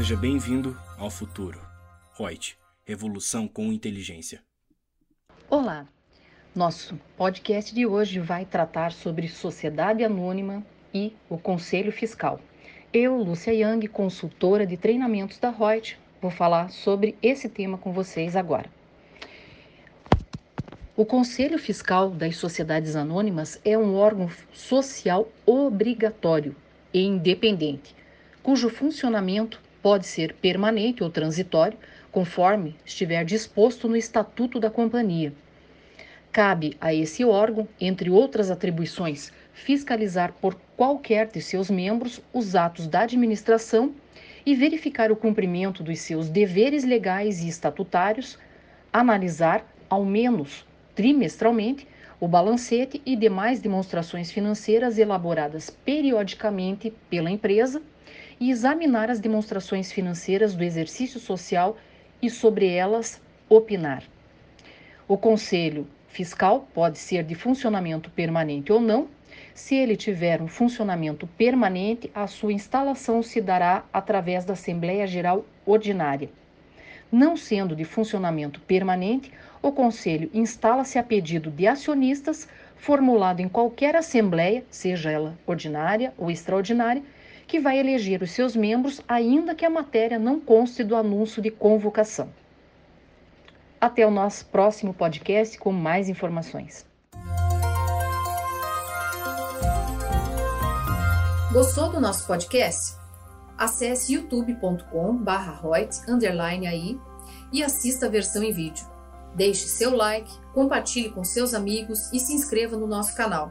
Seja bem-vindo ao futuro. Reut, revolução com inteligência. Olá. Nosso podcast de hoje vai tratar sobre sociedade anônima e o Conselho Fiscal. Eu, Lúcia Yang, consultora de treinamentos da Reut, vou falar sobre esse tema com vocês agora. O Conselho Fiscal das Sociedades Anônimas é um órgão social obrigatório e independente, cujo funcionamento pode ser permanente ou transitório, conforme estiver disposto no Estatuto da Companhia. Cabe a esse órgão, entre outras atribuições, fiscalizar por qualquer de seus membros os atos da administração e verificar o cumprimento dos seus deveres legais e estatutários, analisar, ao menos trimestralmente, o balancete e demais demonstrações financeiras elaboradas periodicamente pela empresa e examinar as demonstrações financeiras do exercício social e sobre elas opinar. O Conselho Fiscal pode ser de funcionamento permanente ou não. Se ele tiver um funcionamento permanente, a sua instalação se dará através da Assembleia Geral Ordinária. Não sendo de funcionamento permanente, o Conselho instala-se a pedido de acionistas, formulado em qualquer assembleia, seja ela ordinária ou extraordinária, que vai eleger os seus membros, ainda que a matéria não conste do anúncio de convocação. Até o nosso próximo podcast com mais informações. Gostou do nosso podcast? Acesse youtube.com/royts_aí e assista a versão em vídeo. Deixe seu like, compartilhe com seus amigos e se inscreva no nosso canal.